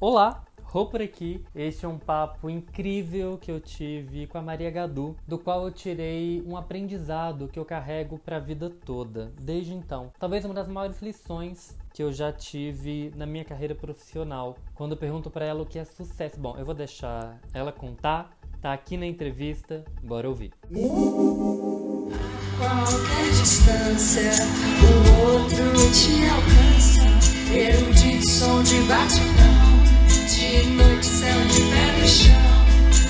Olá, Rô por aqui. Este é um papo incrível que eu tive com a Maria Gadu, do qual eu tirei um aprendizado que eu carrego para a vida toda, desde então. Talvez uma das maiores lições que eu já tive na minha carreira profissional. Quando eu pergunto para ela o que é sucesso. Bom, eu vou deixar ela contar, tá aqui na entrevista, bora ouvir. Qualquer distância, o outro te alcança. Erudito som de batidão, de noite, céu de pé no chão.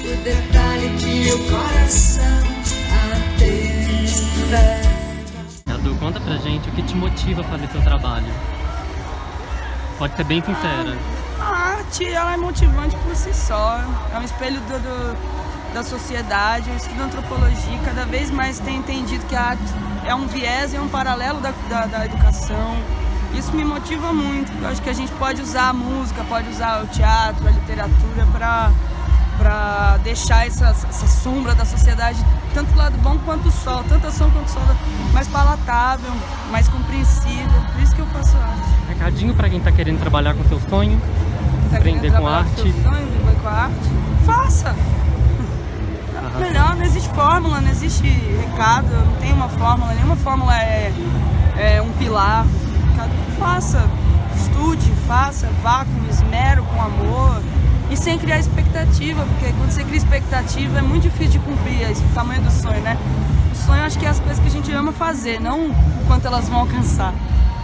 O detalhe que o coração atenta. Gadu, conta pra gente o que te motiva a fazer seu trabalho. Pode ser bem sincera. A arte ela é motivante por si só. É um espelho do, do- da sociedade. Eu estudo antropologia e cada vez mais tenho entendido que a arte é um viés, é um paralelo da, da, da educação. Isso me motiva muito. Eu acho que a gente pode usar a música, pode usar o teatro, a literatura para para deixar essa, essa sombra da sociedade, tanto do lado bom quanto o sol, tanto a sombra quanto o sol, mais palatável, mais compreensível. Por isso que eu faço arte. Recadinho pra quem tá querendo trabalhar com seu sonho. Tá Aprender com arte. seu sonho, viver com a arte? Faça! Arrasou. Melhor, não existe fórmula, não existe recado, não tem uma fórmula, nenhuma fórmula é, é um pilar. Faça, estude, faça, vá com esmero, com amor e sem criar expectativa, porque quando você cria expectativa é muito difícil de cumprir esse- o tamanho do sonho, né? O sonho acho que é as coisas que a gente ama fazer, não o quanto elas vão alcançar.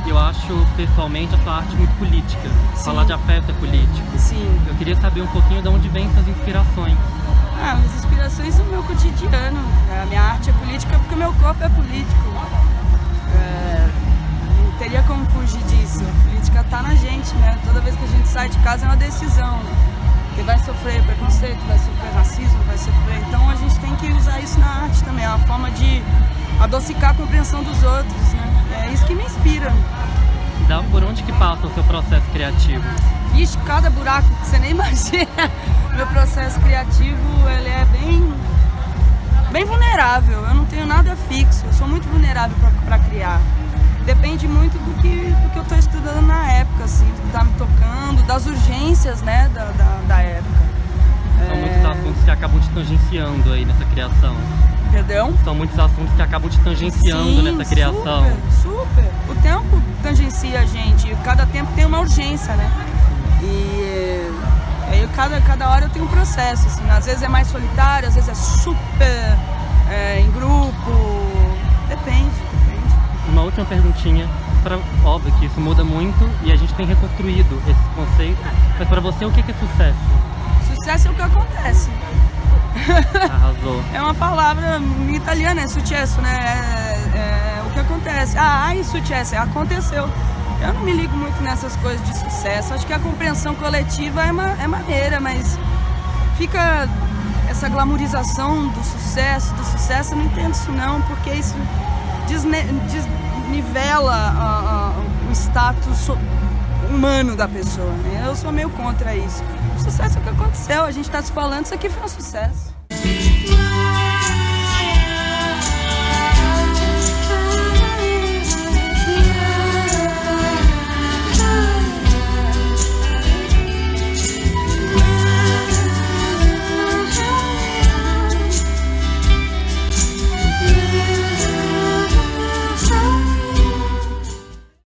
Eu acho pessoalmente a sua arte muito política. Sim. Falar de afeto é político. Sim. Eu queria saber um pouquinho de onde vêm suas inspirações. Ah, as inspirações são meu cotidiano. A minha arte é política porque meu corpo é político. É, teria como fugir disso. A política tá na gente, né? Toda vez que a gente sai de casa é uma decisão. Porque vai sofrer preconceito, vai sofrer racismo, vai sofrer. Então a gente tem que usar isso na arte também. É uma forma de adocicar a compreensão dos outros, né? É isso que me inspira. Dá por onde que passa o seu processo criativo? Vixe, cada buraco que você nem imagina. Meu processo criativo, ele é bem bem vulnerável. Eu não tenho nada fixo. Eu sou muito vulnerável para criar. Depende muito do que, do que eu estou estudando na época, assim, do que está me tocando, das urgências, né, da, da, da época. São muitos assuntos que acabam te tangenciando aí nessa criação. Perdão? São muitos assuntos que acabam te tangenciando Sim, nessa criação. Super, super. O tempo tangencia a gente. Cada tempo tem uma urgência, né? E aí cada, cada hora eu tenho um processo, assim. Às vezes é mais solitário, às vezes é super última perguntinha. Pra, óbvio que isso muda muito e a gente tem reconstruído esse conceito. Mas pra você, o que que é sucesso? Sucesso é o que acontece. Arrasou. É uma palavra em italiano, é sucesso, né? É, é o que acontece. Ah, ai, sucesso, aconteceu. Eu não me ligo muito nessas coisas de sucesso. Acho que a compreensão coletiva é, ma é maneira, mas fica essa glamorização do sucesso, do sucesso, eu não entendo isso não, porque isso desne- desnivela a- a- o status humano da pessoa. né? Eu sou meio contra isso. O sucesso é o que aconteceu, a gente está se falando, isso aqui foi um sucesso.